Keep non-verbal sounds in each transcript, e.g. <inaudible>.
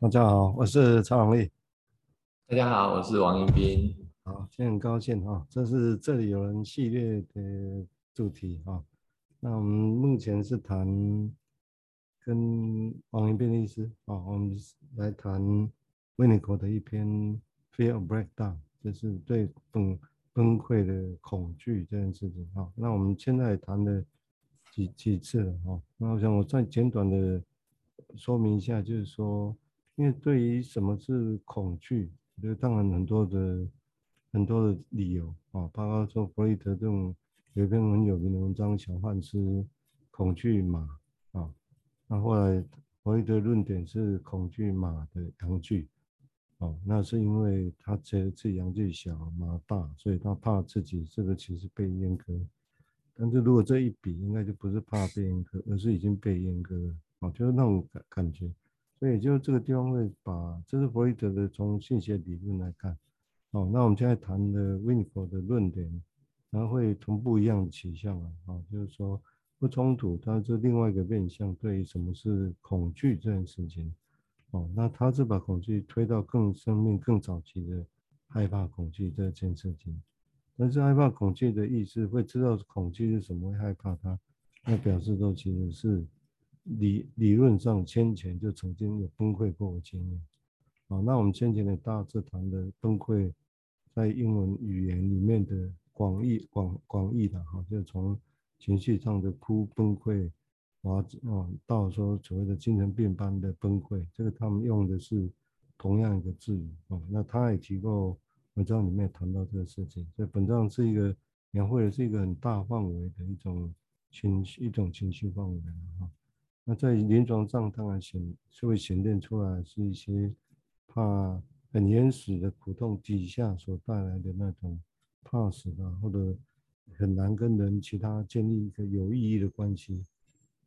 大家好，我是曹永利。大家好，我是王迎宾。好，今天很高兴哈，这是这里有人系列的主题哈。那我们目前是谈跟王迎宾律师啊，我们来谈 Winnicott 的一篇 Fear of Breakdown，就是对崩崩溃的恐惧这件事情哈。那我们现在谈的几几次了哈。那我想我再简短的说明一下，就是说，因为对于什么是恐惧，我觉得当然很多的很多的理由啊，包括说弗洛伊德这种有一篇很有名的文章《小汉斯恐惧马》啊，那后来弗洛伊德论点是恐惧马的阳具，哦，那是因为他觉得自己阳具小马大，所以他怕自己这个其实被阉割，但是如果这一比，应该就不是怕被阉割，而是已经被阉割了。哦，就是那种感感觉，所以就这个地方会把，这是弗洛伊德的从性学理论来看，哦，那我们现在谈的 Winnicott 的论点，然后会同步一样的取向啊，哦，就是说不冲突，它是另外一个面向，对于什么是恐惧这件事情，哦，那他是把恐惧推到更生命、更早期的害怕恐惧这件事情，但是害怕恐惧的意思，会知道恐惧是什么，会害怕它，那表示说其实是。理理论上，先前就曾经有崩溃过的经验。啊，那我们先前的大致谈的崩溃，在英文语言里面的广义广广义的哈，就从情绪上的哭崩溃，啊啊，到说所谓的精神病般的崩溃，这个他们用的是同样一个字语啊。那他也提过文章里面谈到这个事情，所以本章是一个描绘的是一个很大范围的一种情绪一种情绪范围哈。那在临床上，当然显是会显现出来是一些怕很原始的苦痛底下所带来的那种怕死的，或者很难跟人其他建立一个有意义的关系，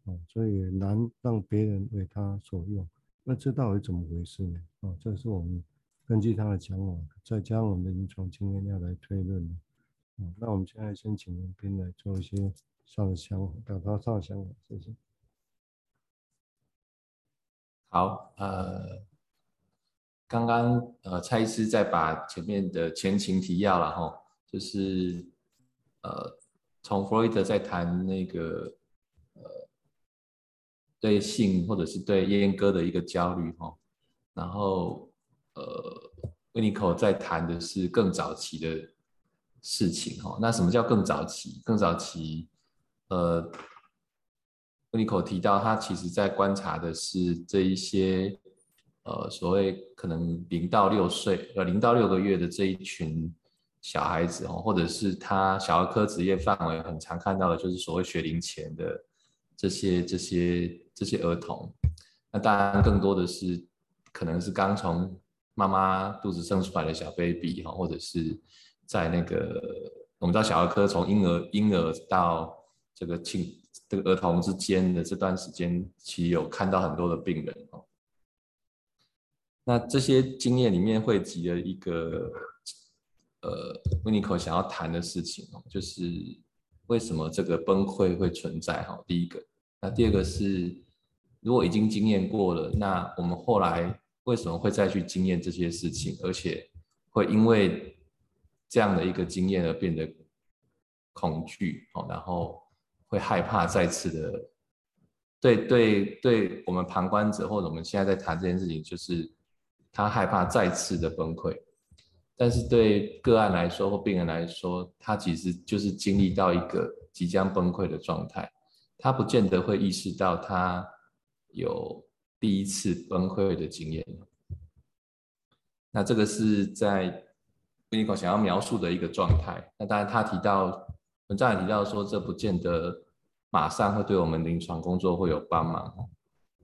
啊，所以难让别人为他所用。那这到底怎么回事呢？啊，这是我们根据他的讲法，再加上我们的临床经验要来推论的。啊，那我们现在先请迎宾来做一些上的想法，表达上的想法，谢谢。好，呃，刚刚呃蔡医师在把前面的前情提要了哈，就是呃从弗洛伊德在谈那个呃对性或者是对阉割的一个焦虑哈，然后呃温尼口在谈的是更早期的事情哈，那什么叫更早期？更早期呃。温尼口提到，他其实在观察的是这一些，呃，所谓可能零到六岁，呃，零到六个月的这一群小孩子哦，或者是他小儿科职业范围很常看到的，就是所谓学龄前的这些这些这些儿童。那当然更多的是可能是刚从妈妈肚子生出来的小 baby 哈，或者是在那个我们知道小儿科从婴儿婴儿到这个青。这个儿童之间的这段时间，其实有看到很多的病人哦。那这些经验里面汇集了一个，呃，温尼口想要谈的事情哦，就是为什么这个崩溃会存在哈？第一个，那第二个是，如果已经经验过了，那我们后来为什么会再去经验这些事情，而且会因为这样的一个经验而变得恐惧哦，然后。会害怕再次的，对对对，我们旁观者或者我们现在在谈这件事情，就是他害怕再次的崩溃。但是对个案来说或病人来说，他其实就是经历到一个即将崩溃的状态，他不见得会意识到他有第一次崩溃的经验。那这个是在温尼口想要描述的一个状态。那当然他提到。文章也提到说，这不见得马上会对我们临床工作会有帮忙。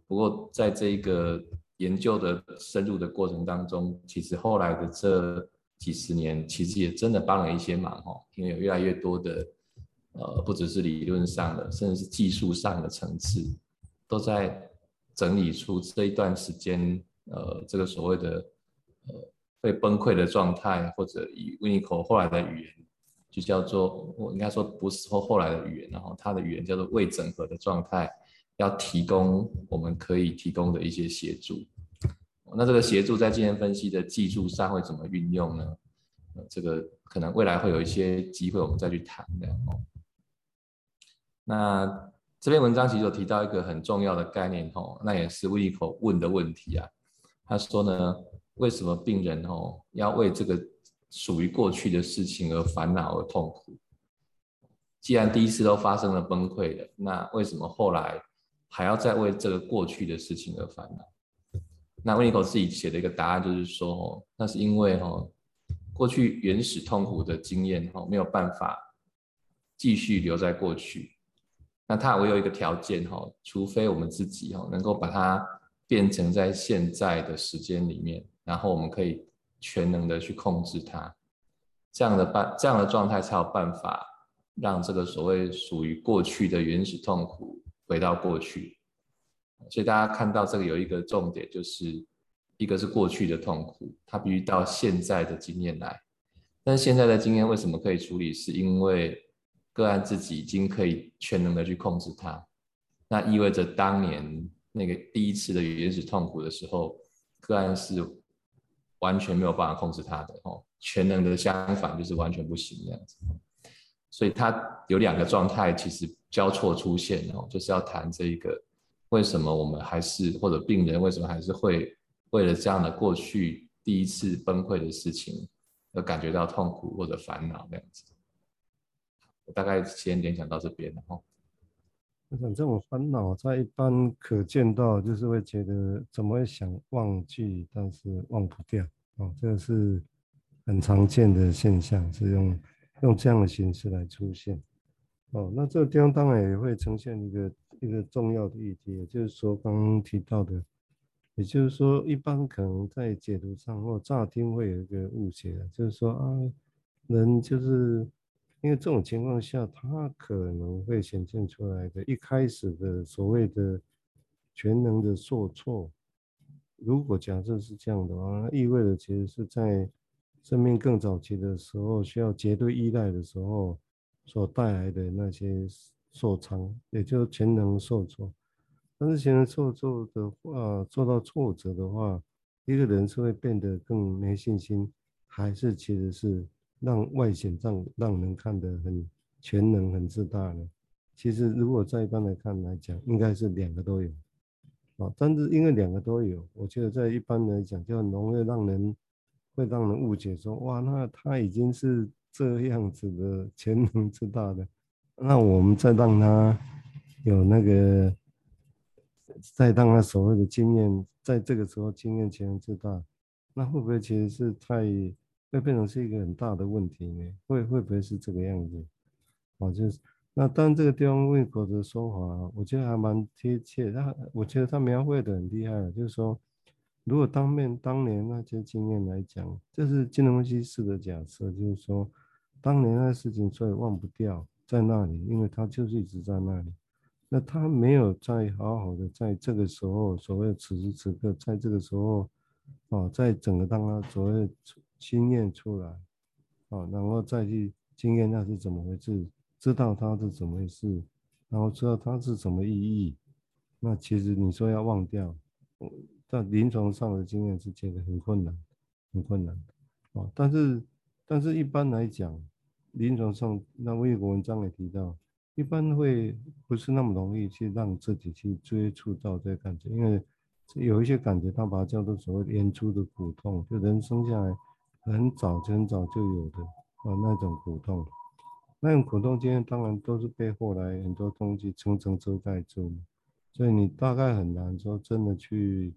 不过，在这一个研究的深入的过程当中，其实后来的这几十年，其实也真的帮了一些忙哦。因为有越来越多的，呃，不只是理论上的，甚至是技术上的层次，都在整理出这一段时间，呃，这个所谓的呃被崩溃的状态，或者以温尼口后来的语言。叫做我应该说不是说后来的语言，然后他的语言叫做未整合的状态，要提供我们可以提供的一些协助。那这个协助在经验分析的技术上会怎么运用呢？这个可能未来会有一些机会，我们再去谈的哦。那这篇文章其实有提到一个很重要的概念哦，那也是 Vico 问的问题啊。他说呢，为什么病人哦要为这个属于过去的事情而烦恼而痛苦？既然第一次都发生了崩溃了，那为什么后来还要再为这个过去的事情而烦恼？那 Winiko 自己写的一个答案就是说哦，那是因为哦。过去原始痛苦的经验哈，没有办法继续留在过去。那它唯有一个条件哈，除非我们自己哈能够把它变成在现在的时间里面，然后我们可以全能的去控制它，这样的办这样的状态才有办法让这个所谓属于过去的原始痛苦回到过去。所以大家看到这个有一个重点就是。一个是过去的痛苦，它必须到现在的经验来。但现在的经验为什么可以处理？是因为个案自己已经可以全能的去控制它。那意味着当年那个第一次的原始痛苦的时候，个案是完全没有办法控制它的哦。全能的相反就是完全不行这样子。所以它有两个状态其实交错出现哦，就是要谈这一个为什么我们还是或者病人为什么还是会。为了这样的过去第一次崩溃的事情而感觉到痛苦或者烦恼这样子，我大概先联想到这边然后。我想这种烦恼在一般可见到，就是会觉得怎么会想忘记，但是忘不掉哦，这个是很常见的现象，是用用这样的形式来出现哦。那这个地方当然也会呈现一个一个重要的议题，也就是说刚刚提到的。也就是说，一般可能在解读上或乍听会有一个误解，就是说啊，人就是因为这种情况下，他可能会显现出来的，一开始的所谓的全能的受挫，如果假设是这样的话，那意味着其实是在生命更早期的时候，需要绝对依赖的时候所带来的那些受伤，也就是全能受挫。但是全能受挫的话，受到挫折的话，一个人是会变得更没信心，还是其实是让外显让让人看得很全能、很自大呢？其实如果在一般来看来讲，应该是两个都有啊。但是因为两个都有，我觉得在一般来讲就很容易让人会让人误解说，哇，那他已经是这样子的全能自大的，那我们再让他有那个。再当他所谓的经验，在这个时候经验全能自大，那会不会其实是太会变成是一个很大的问题呢？会会不会是这个样子？哦，就是那当然这个地方 Winnicott 的说法，我觉得还蛮贴切。他我觉得他描绘的很厉害，就是说，如果当面当年那些经验来讲，这是金融分析式的假设，就是说，当年那事情所以忘不掉在那里，因为他就是一直在那里。那他没有在好好的在这个时候，所谓此时此刻，在这个时候，哦，在整个当他所谓经验出来，哦，然后再去经验那是怎么回事，知道它是怎么回事，然后知道它是什么意义。那其实你说要忘掉，在临床上的经验是觉得很困难，很困难啊，但是但是一般来讲，临床上那我有个文章也提到。一般会不是那么容易去让自己去接触到这感觉，因为有一些感觉，他把它叫做所谓原初的苦痛，就人生下来很早很早就有的啊那种苦痛，那种苦痛经验当然都是被后来很多东西层层遮盖住，所以你大概很难说真的去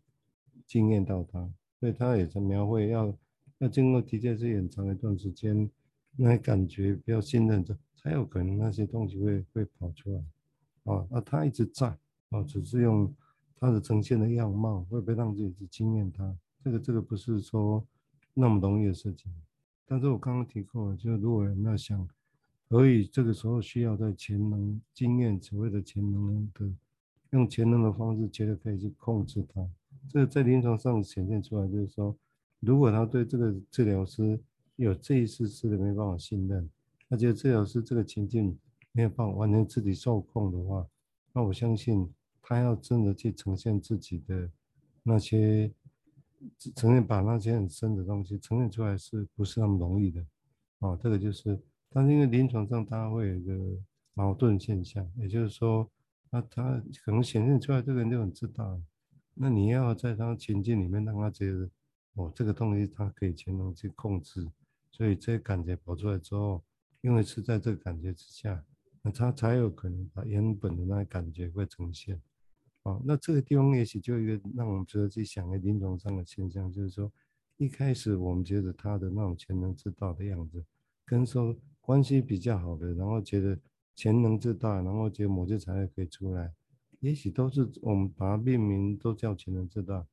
经验到它，所以他也是描绘要要经过的确是很长一段时间，那感觉比较信任着。才有可能那些东西会会跑出来，啊，那他一直在，啊，只是用他的呈现的样貌，会不会让自己去经验他？这个这个不是说那么容易的事情。但是我刚刚提过了，就如果有没有想，可以这个时候需要在潜能经验所谓的潜能的，用潜能的方式，觉得可以去控制他。这在临床上显现出来，就是说，如果他对这个治疗师有这一次次的没办法信任。而且治疗师这个情境没有办法完全自己受控的话，那我相信他要真的去呈现自己的那些呈现把那些很深的东西呈现出来是不是那么容易的？哦，这个就是，但是因为临床上它会有一个矛盾现象，也就是说，那他可能显现出来这个人就很自大，那你要在他情境里面让他觉得，哦，这个东西他可以全能去控制，所以这个感觉跑出来之后，因为是在这个感觉之下，那他才有可能把原本的那感觉会呈现。哦，那这个地方也许就一个让我们值得去想的临床上的现象，就是说，一开始我们觉得他的那种全能自大的样子，跟说关系比较好的，然后觉得全能自大，然后觉得某些材料可以出来，也许都是我们把它命名都叫全能自大，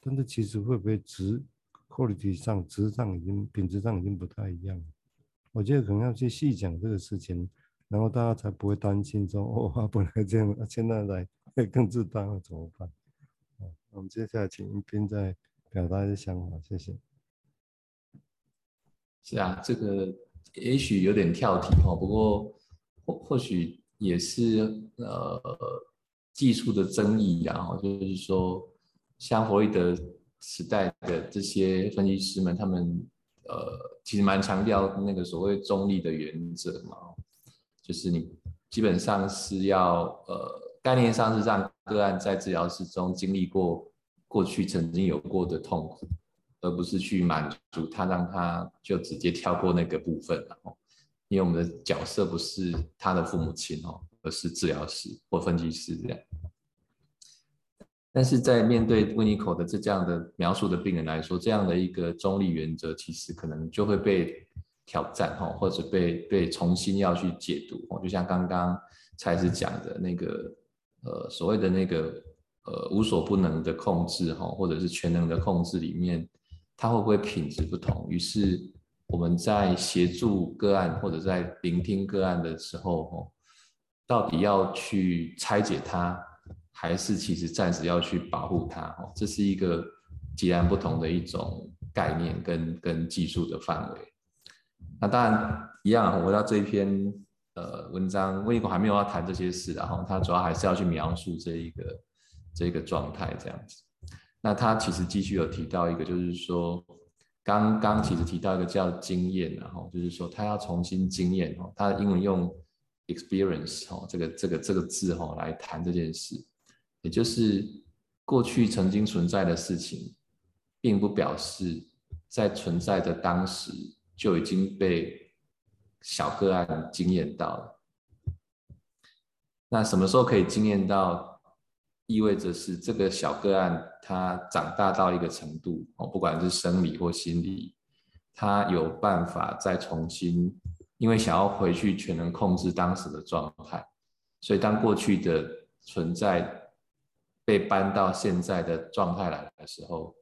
但是其实会不会质 quality 上质上已经品质上已经不太一样，我觉得可能要去细讲这个事情，然后大家才不会担心说哦，他本来这样，现在来。会更自大了怎么办？我们接下来请一斌再表达一下想法，谢谢。是啊，这个也许有点跳题哈，不过或或许也是呃技术的争议，然后就是说，像弗洛伊德时代的这些分析师们，他们呃其实蛮强调那个所谓中立的原则嘛，就是你基本上是要呃。概念上是让个案在治疗室中经历过过去曾经有过的痛苦，而不是去满足他，让他就直接跳过那个部分然后。因为我们的角色不是他的父母亲哦，而是治疗师或分析师这样。但是在面对温尼口的这这样的描述的病人来说，这样的一个中立原则其实可能就会被挑战哈，或者被被重新要去解读哦。就像刚刚蔡医师讲的那个。呃，所谓的那个呃无所不能的控制哈，或者是全能的控制里面，它会不会品质不同？于是我们在协助个案或者在聆听个案的时候，哈，到底要去拆解它，还是其实暂时要去保护它？哈，这是一个截然不同的一种概念跟跟技术的范围。那当然一样，回到这一篇。呃，文章温尼口还没有要谈这些事，然后他主要还是要去描述这一个这个状态这样子。那他其实继续有提到一个，就是说刚刚其实提到一个叫经验，然后就是说他要重新经验哦，他英文用 experience 哦，这个这个这个字哈来谈这件事，也就是过去曾经存在的事情，并不表示在存在的当时就已经被。小个案惊艳到了，那什么时候可以惊艳到？意味着是这个小个案他长大到一个程度哦，不管是生理或心理，他有办法再重新，因为想要回去全能控制当时的状态，所以当过去的存在被搬到现在的状态来的时候，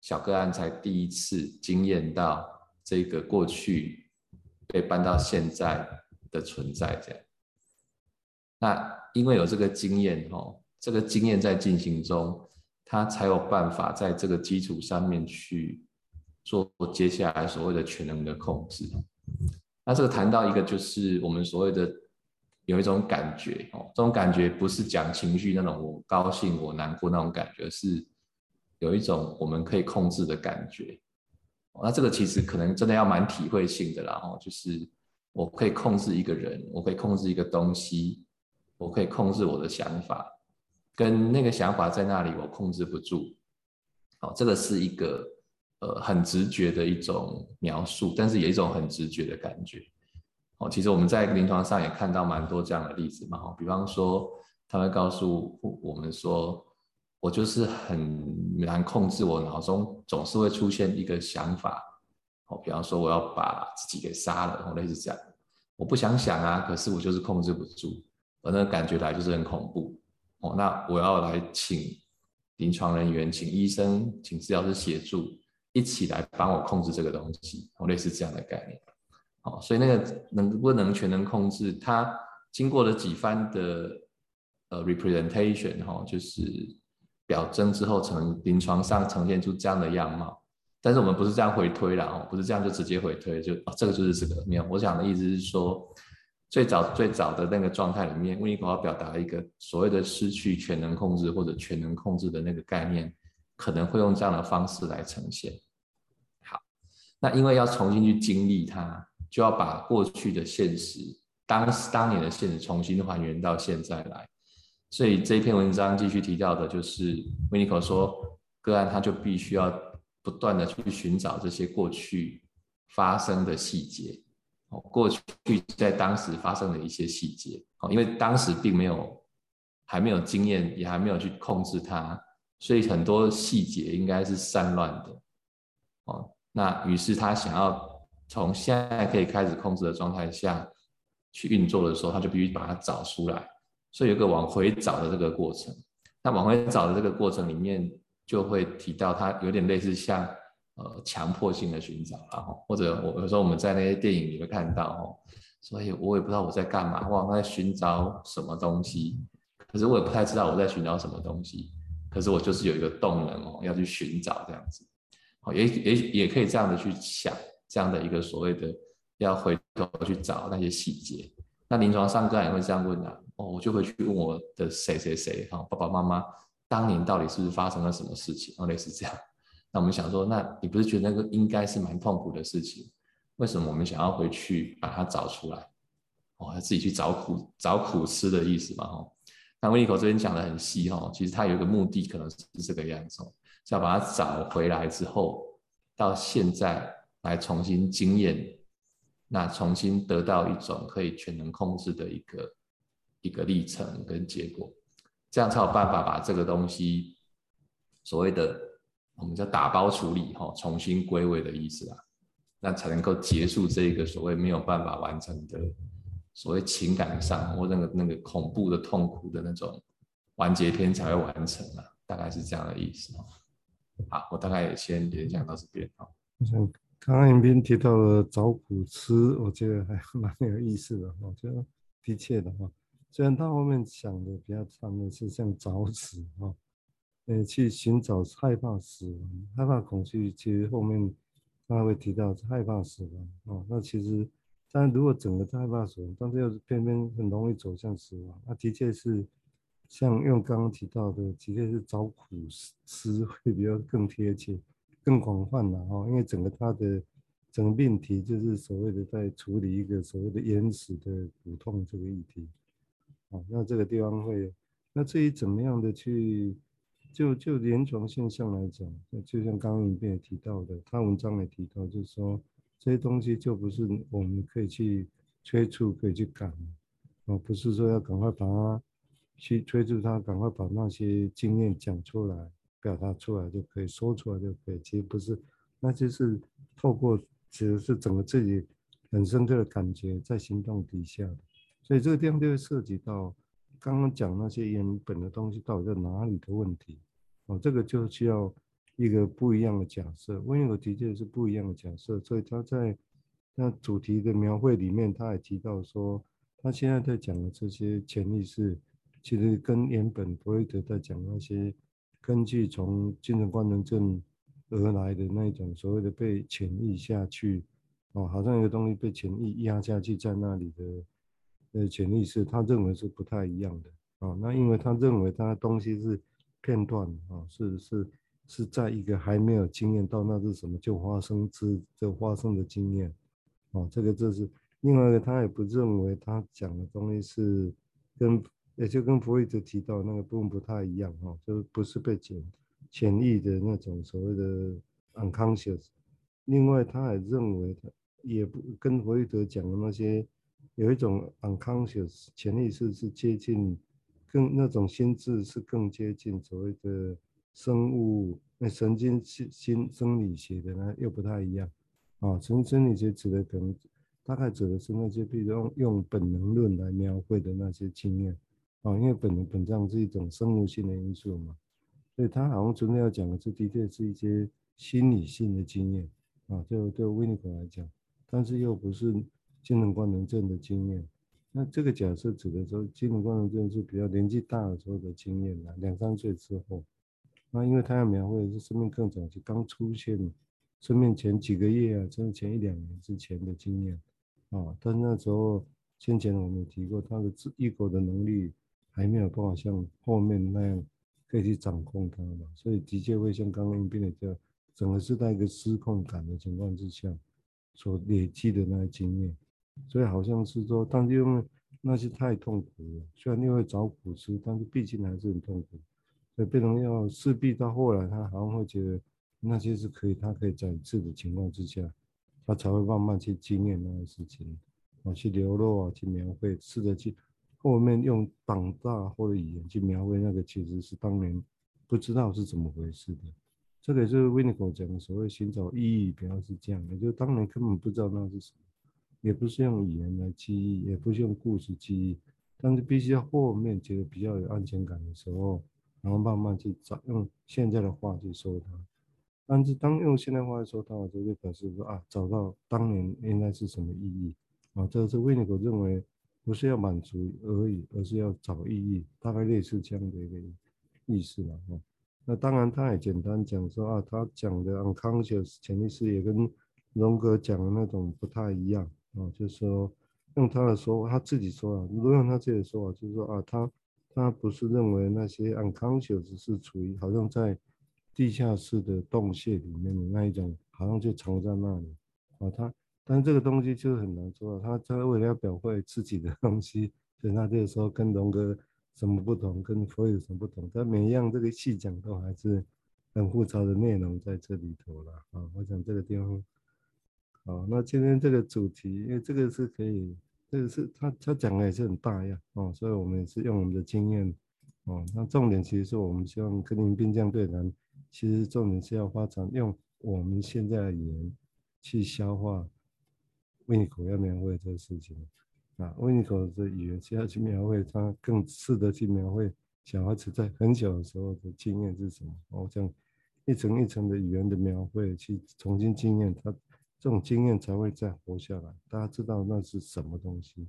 小个案才第一次惊艳到这个过去。被搬到现在的存在这样，那因为有这个经验哦，这个经验在进行中，他才有办法在这个基础上面去做接下来所谓的全能的控制。那这个谈到一个就是我们所谓的有一种感觉哦，这种感觉不是讲情绪那种我高兴我难过那种感觉，是有一种我们可以控制的感觉。那这个其实可能真的要蛮体会性的啦，哦，就是我可以控制一个人，我可以控制一个东西，我可以控制我的想法，跟那个想法在那里我控制不住，哦，这个是一个呃很直觉的一种描述，但是也一种很直觉的感觉，哦，其实我们在临床上也看到蛮多这样的例子嘛，哦，比方说他会告诉我们说。我就是很难控制，我脑中总是会出现一个想法，哦，比方说我要把自己给杀了，哦，类似这样，我不想想啊，可是我就是控制不住，我那个感觉来就是很恐怖，哦，那我要来请临床人员、请医生、请治疗师协助，一起来帮我控制这个东西，哦，类似这样的概念，哦，所以那个能不能全能控制，它经过了几番的呃 representation，哈，就是。表征之后，呈临床上呈现出这样的样貌，但是我们不是这样回推了哦，不是这样就直接回推，就哦，这个就是这个没有。我想的意思是说，最早最早的那个状态里面，温尼口要表达一个所谓的失去全能控制或者全能控制的那个概念，可能会用这样的方式来呈现。好，那因为要重新去经历它，就要把过去的现实，当当年的现实重新还原到现在来。所以这篇文章继续提到的就是维尼科说，个案他就必须要不断的去寻找这些过去发生的细节，哦，过去在当时发生的一些细节，哦，因为当时并没有还没有经验，也还没有去控制它，所以很多细节应该是散乱的，哦，那于是他想要从现在可以开始控制的状态下去运作的时候，他就必须把它找出来。所以有个往回找的这个过程，那往回找的这个过程里面，就会提到它有点类似像呃强迫性的寻找，然后或者我有时候我们在那些电影里面看到哦，所以我也不知道我在干嘛，我好在寻找什么东西，可是我也不太知道我在寻找什么东西，可是我就是有一个动能哦，要去寻找这样子，哦也也也可以这样的去想这样的一个所谓的要回头去找那些细节。那临床上个案也会这样问啊，哦，我就会去问我的谁谁谁，哈，爸爸妈妈当年到底是不是发生了什么事情，哦，类似这样。那我们想说，那你不是觉得那个应该是蛮痛苦的事情？为什么我们想要回去把它找出来？哦，要自己去找苦找苦吃的意思嘛，哈。那 Winnicott 这边讲的很细，哈，其实他有一个目的，可能是这个样子，是要把它找回来之后，到现在来重新经验。那重新得到一种可以全能控制的一个一个历程跟结果，这样才有办法把这个东西所谓的我们叫打包处理哈，重新归位的意思啦，那才能够结束这个所谓没有办法完成的所谓情感上或那个那个恐怖的痛苦的那种完结篇才会完成啊，大概是这样的意思哈。好，我大概也先联想到这边哈。刚刚影片提到了找苦吃，我觉得还 <laughs> 蛮有意思的。我觉得的确的话，虽然他后面想的比较长的是像找死哈，呃，去寻找害怕死亡、害怕恐惧，其实后面他会提到害怕死亡啊。那其实，但如果整个害怕死亡，但是又偏偏很容易走向死亡，那的确是像用刚刚提到的，的确是找苦吃会比较更贴切。更广泛了哈，因为整个它的整个命题就是所谓的在处理一个所谓的原始的骨痛这个议题，啊，那这个地方会，那至于怎么样的去，就就临床现象来讲，就像刚刚影片也提到的，他文章也提到，就是说这些东西就不是我们可以去催促，可以去赶，啊，不是说要赶快把它去催促他，赶快把那些经验讲出来。表达出来就可以说出来就可以，其实不是，那就是透过其实是整个自己很深刻的感觉在行动底下，所以这个地方就会涉及到刚刚讲那些原本的东西到底在哪里的问题，哦，这个就需要一个不一样的假设，温友的确是不一样的假设，所以他在那主题的描绘里面，他也提到说，他现在在讲的这些潜意识，其实跟原本弗洛伊德在讲那些。根据从精神官能症而来的那一种所谓的被潜抑下去，哦，好像一个东西被潜抑压下去在那里的呃潜意识，他认为是不太一样的，哦，那因为他认为他的东西是片段，啊，是是是在一个还没有经验到那是什么就发生之就发生的经验，哦，这个这是另外一个，他也不认为他讲的东西是跟。也就跟弗洛伊德提到那个部分不太一样哈，就不是被潜潜意的那种所谓的 unconscious。另外，他也认为也不跟弗洛伊德讲的那些有一种 unconscious 潜意识是接近更那种心智是更接近所谓的生物那神经心心生理学的呢又不太一样啊。神经生理学指的可能大概指的是那些比如用用本能论来描绘的那些经验。啊，因为本本质是一种生物性的因素嘛，所以他好像真的要讲的，这的确是一些心理性的经验啊，就对维尼狗来讲，但是又不是精神官能症的经验。那这个假设指的说，精神官能症是比较年纪大的时候的经验啦，两三岁之后。那因为他要描绘的是生命更早期刚出现，生命前几个月啊，甚至前一两年之前的经验啊，但那时候先前我们提过他的自 ego 的能力。还没有办法像后面那样可以去掌控它嘛，所以的确会像刚刚变的这样，整个是在一个失控感的情况之下所累积的那些经验，所以好像是说，但是因为那些太痛苦了，虽然你会找苦吃，但是毕竟还是很痛苦，所以变成要势必到后来，他好像会觉得那些是可以，他可以在一次的情况之下，他才会慢慢去经验那些事情，啊，去流露啊，去描绘，试着去。后面用绑大或者语言去描绘那个，其实是当年不知道是怎么回事的。这个也是 w i n n i c o 讲的所谓寻找意义，主要是这样的，就当年根本不知道那是什么，也不是用语言来记忆，也不是用故事记忆，但是必须要后面觉得比较有安全感的时候，然后慢慢去找用现在的话去说它。但是当用现代话来说它的时候，就表示说啊，找到当年应该是什么意义啊，这个是 w i n n i c o 认为。不是要满足而已，而是要找意义，大概类似这样的一个意思吧哈。那当然，他也简单讲说啊，他讲的 unconscious 潜意识也跟荣格讲的那种不太一样啊，就是说用他的说法，他自己说啊，如果用他自己的说法，就是说啊，他他不是认为那些 unconscious 是处于好像在地下室的洞穴里面的那一种，好像就藏在那里啊，他。但这个东西就是很难做，他他为了要表会自己的东西，所以他就说跟龙哥什么不同，跟佛有什么不同，但每一样这个细讲都还是很复杂的内容在这里头了啊。我想这个地方，好，那今天这个主题，因为这个是可以，这个是他他讲的也是很大呀，哦，所以我们也是用我们的经验，哦，那重点其实是我们希望跟林彬这样对谈，其实重点是要发展用我们现在的语言去消化。维尼口要描绘这个事情啊，维尼口的语言需要去描绘，他更适合去描绘小孩子在很小的时候的经验是什么。我想一层一层的语言的描绘，去重新经验他这种经验才会再活下来。大家知道那是什么东西？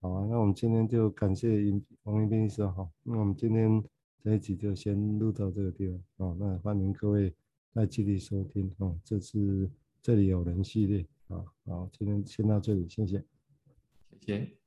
好啊，那我们今天就感谢王一斌医生哈。那我们今天这一集就先录到这个地方啊。那欢迎各位再继续收听啊。这是这里有人系列。啊，好，今天先到这里，谢谢，谢谢。